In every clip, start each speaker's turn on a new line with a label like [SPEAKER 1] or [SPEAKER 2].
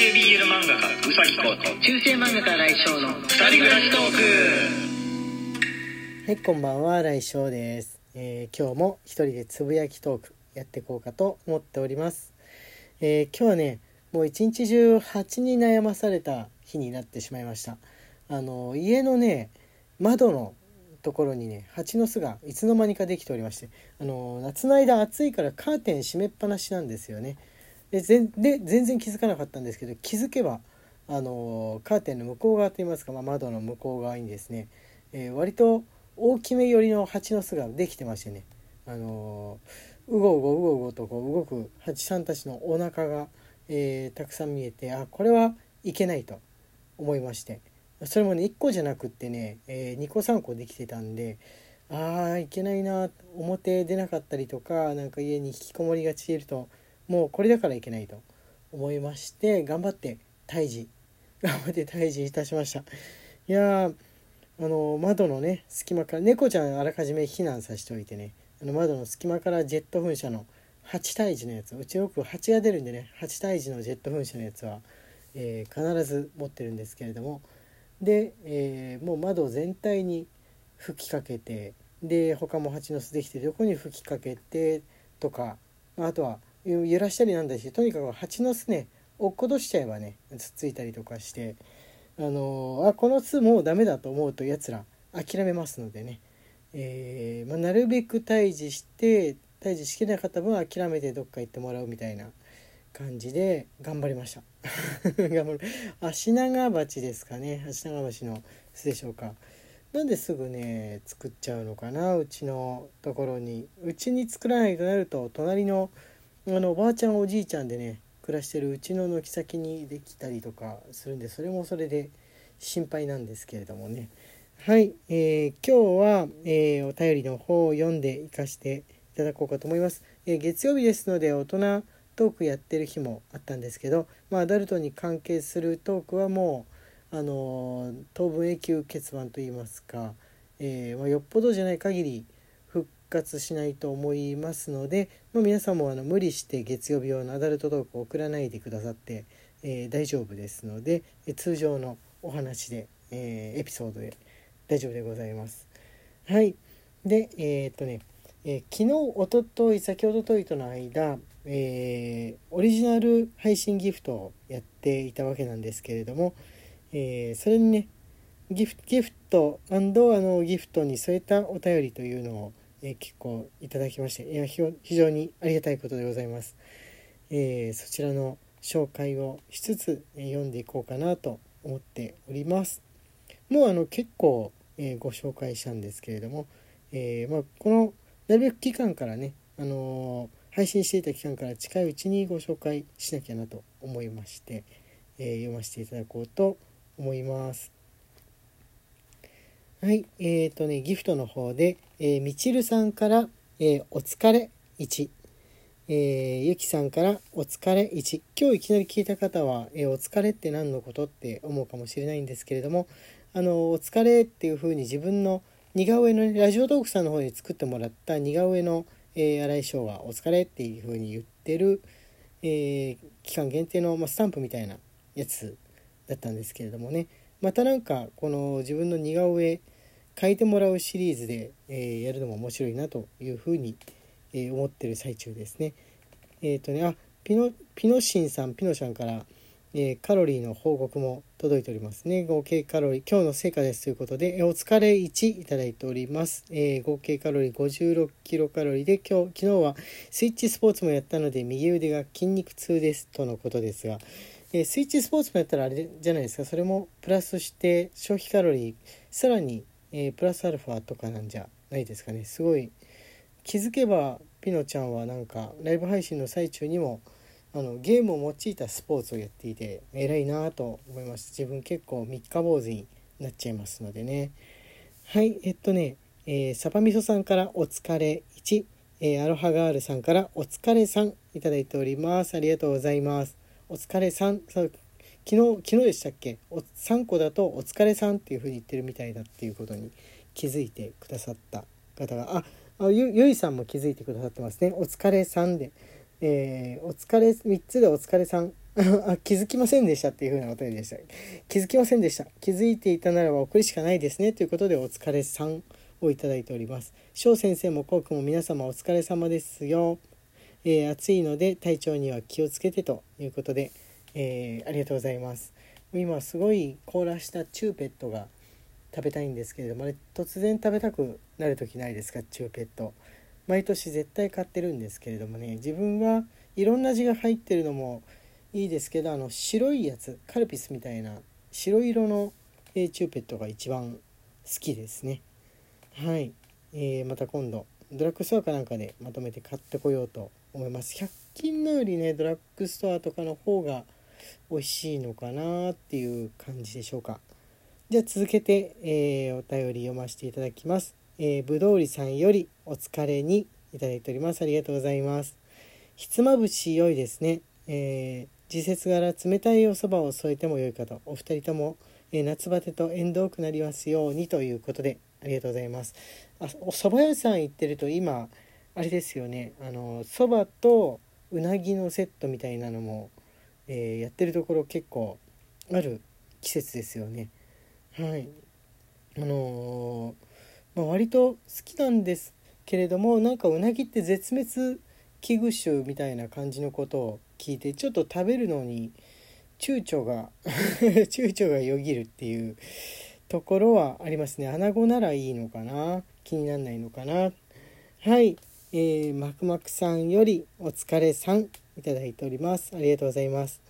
[SPEAKER 1] 系 BL 漫画家うさぎこと
[SPEAKER 2] 中世漫画家来翔の
[SPEAKER 1] 二人暮らしトーク
[SPEAKER 3] はい、こんばんは、来翔です。えー今日も一人でつぶやきトークやっていこうかと思っております。えー今日はね、もう一日中蜂に悩まされた日になってしまいました。あの家のね窓のところにね蜂の巣がいつの間にかできておりまして、あの夏の間暑いからカーテン閉めっぱなしなんですよね。で全然気づかなかったんですけど気づけばあのカーテンの向こう側といいますか、まあ、窓の向こう側にですね、えー割と大きめ寄りの蜂の巣ができてましてねあのうごうごうごうごとこう動く蜂さんたちのお腹が、えーたくさん見えてあこれはいけないと思いましてそれもね1個じゃなくってね、え2個3個できてたんであーいけないな表出なかったりとかなんか家に引きこもりがちいるともうこれだからいけないと思いまして頑張って退治。頑張って退治いたしました。いやあの窓のね隙間から猫ちゃんあらかじめ避難させておいてねあの窓の隙間からジェット噴射の8対1のやつ。うちよく蜂が出るんでね8対1のジェット噴射のやつは、えー必ず持ってるんですけれども。で、えーもう窓全体に吹きかけてで他も蜂の巣できてる横に吹きかけてとかあとは揺らしたりなんだしとにかく蜂の巣ね落っことしちゃえばねつっついたりとかしてあのあこの巣もうダメだと思うとやつら諦めますのでね、えーまあ、なるべく退治して退治しきれなかった分諦めてどっか行ってもらうみたいな感じで頑張りました。頑張る。足長鉢ですかね。足長鉢の巣でしょうか。なんですぐね作っちゃうのかなうちのところに。うちに作らないとなると隣のあのおばあちゃんおじいちゃんでね暮らしてるうちの軒先にできたりとかするんでそれもそれで心配なんですけれどもね。はい、えー今日は、えーお便りの方を読んでいかしていただこうかと思います、えー月曜日ですので大人トークやってる日もあったんですけど、まあ、アダルトに関係するトークはもう、あのー当分永久欠番といいますか、えーまあ、よっぽどじゃない限り活しないと思いますので、まあ、皆さんもあの無理して月曜日用のアダルトトークを送らないでくださって、えー大丈夫ですので、え通常のお話で、えーエピソードで大丈夫でございます。はい。で、えーっとね、え昨日、おととい、先ほどといとの間、えオリジナル配信ギフトをやっていたわけなんですけれども、えそれにね、ギフギフトあのギフトに添えたお便りというのを、えー結構いただきましていや非常にありがたいことでございます。えーそちらの紹介をしつつ、えー読んでいこうかなと思っております。もうあの結構、えーご紹介したんですけれども、えーまあ、このなるべく期間からね、あのー配信していた期間から近いうちにご紹介しなきゃなと思いまして、えー読ませていただこうと思います。はい、えーとね、ギフトの方で、えーみちるさんから、えーお疲れ1、えーゆきさんからお疲れ1。今日いきなり聞いた方は、えお疲れって何のことって思うかもしれないんですけれども、あの、お疲れっていう風に自分の似顔絵の、ラジオトークさんの方に作ってもらった似顔絵の、えー、新井翔がお疲れっていう風に言ってる、え期間限定の、まあ、スタンプみたいなやつだったんですけれどもねまたなんかこの自分の似顔絵描いてもらうシリーズで、えーやるのも面白いなというふうに、えー思ってる最中ですね。えっ、とねあピノピノシンさんピノちゃんから、えカロリーの報告も届いておりますね。合計カロリー今日の成果ですということで、えお疲れ1いただいております、え合計カロリー56キロカロリーで今日昨日はスイッチスポーツもやったので右腕が筋肉痛ですとのことですが、えースイッチスポーツもやったらあれじゃないですか。それもプラスして消費カロリーさらに、えープラスアルファとかなんじゃないですかね。すごい気づけばピノちゃんはなんかライブ配信の最中にもあのゲームを用いたスポーツをやっていて偉いなと思います。自分結構三日坊主になっちゃいますのでね。はいえっとね、えーサバみそさんからお疲れ1、えーアロハガールさんからお疲れ3いただいております。ありがとうございます。お疲れ3そう昨日昨日でしたっけ？お3個だとお疲れさんっていう風に言ってるみたいだっていうことに気づいてくださった方が。あゆゆいさんも気づいてくださってますね。お疲れさんで、えーお疲れ3つでお疲れさん。あ気づきませんでしたっていう風なお便りでした。気づきませんでした。気づいていたならば送るしかないですねということでお疲れさんをいただいております。翔先生もコウ君も皆様お疲れ様ですよ、えー、暑いので体調には気をつけてということで、えー、ありがとうございます。今すごい凍らしたチューペットが食べたいんですけれどもあれ突然食べたくなる時ないですか？チューペット。毎年絶対買ってるんですけれどもね。自分はいろんな字が入ってるのもいいですけどあの白いやつカルピスみたいな白色の、え、チューペットが一番好きですね。はい、えー、また今度ドラッグストアかなんかでまとめて買ってこようと思います。100均のよりねドラッグストアとかの方が美味しいのかなっていう感じでしょうか。じゃあ続けて、えー、お便り読ませていただきます、えー、ぶどうりさんよりお疲れにいただいております。ありがとうございます。ひつまぶし良いですね、えー時節柄冷たいおそばを添えてもよいかとお二人とも、え夏バテと縁遠くなりますようにということでありがとうございます。あお蕎麦屋さん行ってると今あれですよね。あの蕎麦とうなぎのセットみたいなのも、えー、やってるところ結構ある季節ですよね。はい。あのー、まあ、割と好きなんですけれどもなんかうなぎって絶滅危惧種みたいな感じのことを聞いてちょっと食べるのに躊躇が 躊躇がよぎるっていうところはありますね。穴子ならいいのかな？気になんないのかな？はい。えー、マクマクさんよりお疲れさん。いただいております。ありがとうございます、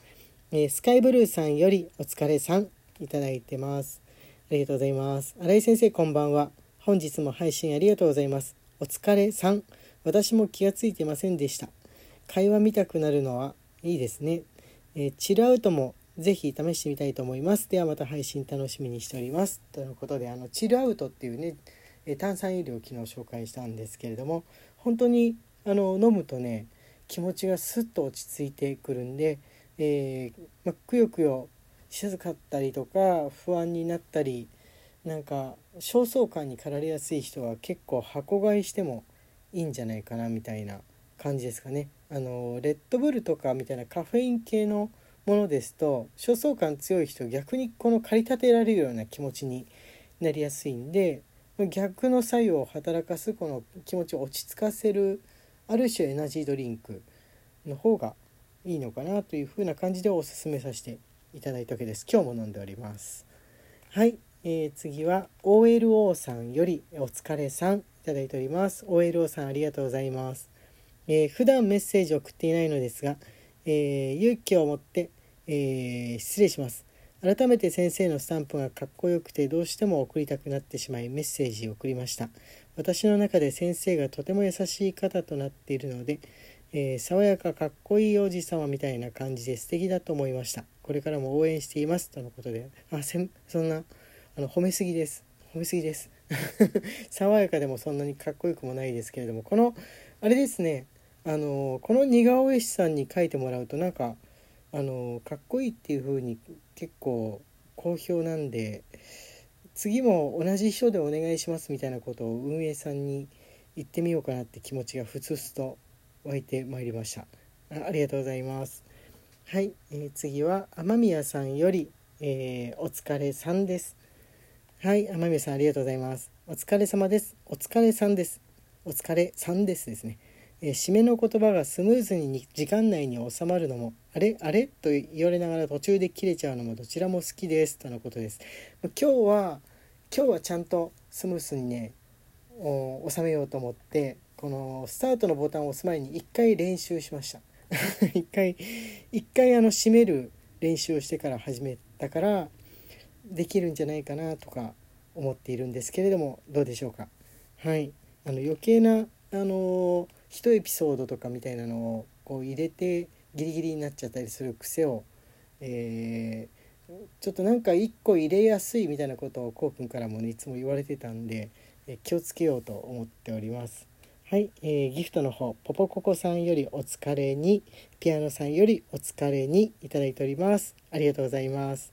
[SPEAKER 3] えー、スカイブルーさんよりお疲れさんいただいてます。ありがとうございます。新井先生こんばんは。本日も配信ありがとうございます。お疲れさん。私も気がついてませんでした。会話見たくなるのはいいですね。えー、チルアウトもぜひ試してみたいと思います。ではまた配信楽しみにしております。ということで、あの、チルアウトっていうね、え炭酸飲料を昨日紹介したんですけれども、本当にあの飲むとね、気持ちがスッと落ち着いてくるんで、えー、まくよくよしやすかったりとか、不安になったり、なんか焦燥感に駆られやすい人は結構箱買いしてもいいんじゃないかなみたいな感じですかね。あのレッドブルとかみたいなカフェイン系のものですと焦燥感強い人逆にこの駆り立てられるような気持ちになりやすいんで逆の作用を働かすこの気持ちを落ち着かせるある種エナジードリンクの方がいいのかなというふうな感じでおすすめさせていただいたわけです。今日も飲んでおります。はい、えー、次は OLO さんよりお疲れさんいただいております。OLO さんありがとうございます。えー、普段メッセージを送っていないのですが、えー、勇気を持って、えー、失礼します。改めて先生のスタンプがかっこよくてどうしても送りたくなってしまいメッセージを送りました。私の中で先生がとても優しい方となっているので、えー、爽やかかっこいいおじ様みたいな感じで素敵だと思いました。これからも応援していますとのことで。あせんそんなあの褒めすぎです。褒めすぎです。爽やかでもそんなにかっこよくもないですけれどもこのあれですね。あのこの似顔絵師さんに描いてもらうとなんかあのかっこいいっていう風に結構好評なんで次も同じ人でお願いしますみたいなことを運営さんに言ってみようかなって気持ちがふつふつと湧いてまいりました。あありがとうございます。はい、えー、次は雨宮さんより、えー、お疲れさんです。はい雨宮さんありがとうございます。お疲れ様です。お疲れさんです。お疲れさんですですね。え締めの言葉がスムーズに時間内に収まるのもあれあれ？と言われながら途中で切れちゃうのもどちらも好きです。とのことです。今日は今日はちゃんとスムースにね収めようと思ってこのスタートのボタンを押す前に一回練習しました。一回一回あの締める練習をしてから始めたからできるんじゃないかなとか思っているんですけれどもどうでしょうか？はい。あの余計なあのー1エピソードとかみたいなのをこう入れてギリギリになっちゃったりする癖を、えー、ちょっとなんか1個入れやすいみたいなことをこうくんからもねいつも言われてたんで、え気をつけようと思っております。はい、えー、ギフトの方ポポココさんよりお疲れにピアノさんよりお疲れにいただいております。ありがとうございます。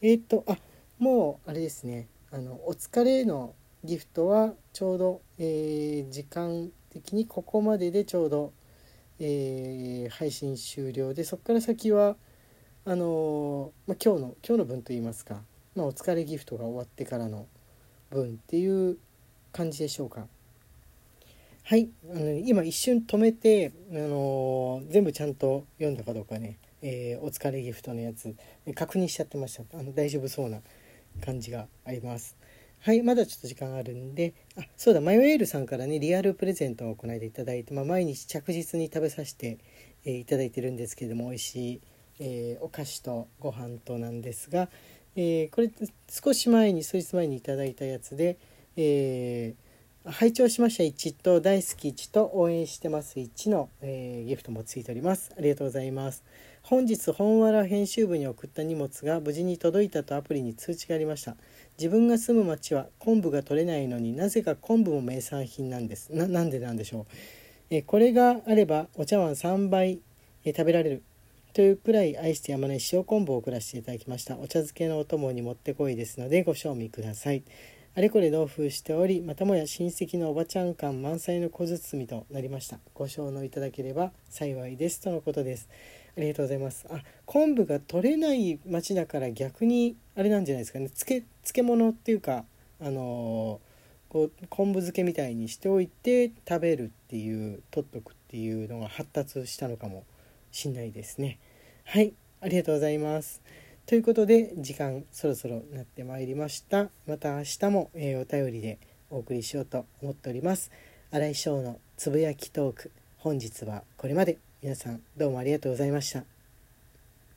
[SPEAKER 3] えー、っとあもうあれですね。あのお疲れのギフトはちょうど、えー、時間的にここまででちょうど、えー、配信終了でそこから先はあのまあ、今日の今日の分といいますか、まあ、お疲れギフトが終わってからの分っていう感じでしょうか。はいあの今一瞬止めて、あの全部ちゃんと読んだかどうかね、えー、お疲れギフトのやつ確認しちゃってましたあの大丈夫そうな感じがあります。はいまだちょっと時間あるんで。あそうだマヨエールさんからねリアルプレゼントを行いでいただいて、まあ、毎日着実に食べさせて、えー、いただいてるんですけれども美味しい、えー、お菓子とご飯となんですが、えー、これ少し前に数日前にいただいたやつで、え拝聴しました1と大好き1と応援してます1の、えギフトもついております。ありがとうございます。本日本わら編集部に送った荷物が無事に届いたとアプリに通知がありました。自分が住む町は昆布が取れないのになぜか昆布も名産品なんです。ななんでなんでしょう。えこれがあればお茶碗3杯え食べられる。というくらい愛してやまない塩昆布を送らせていただきました。お茶漬けのお供にもってこいですのでご賞味ください。あれこれ同封しておりまたもや親戚のおばちゃん感満載の小包みとなりました。ご承納いただければ幸いですとのことです。ありがとうございます。あ昆布が取れない町だから逆にあれなんじゃないですかね。漬漬物っていうかあのー、こう昆布漬けみたいにしておいて食べるっていう取っとくっていうのが発達したのかもしんないですね。はいありがとうございます。ということで時間そろそろなってまいりました。また明日も、えー、お便りでお送りしようと思っております。新井翔のつぶやきトーク本日はこれまで。皆さんどうもありがとうございました。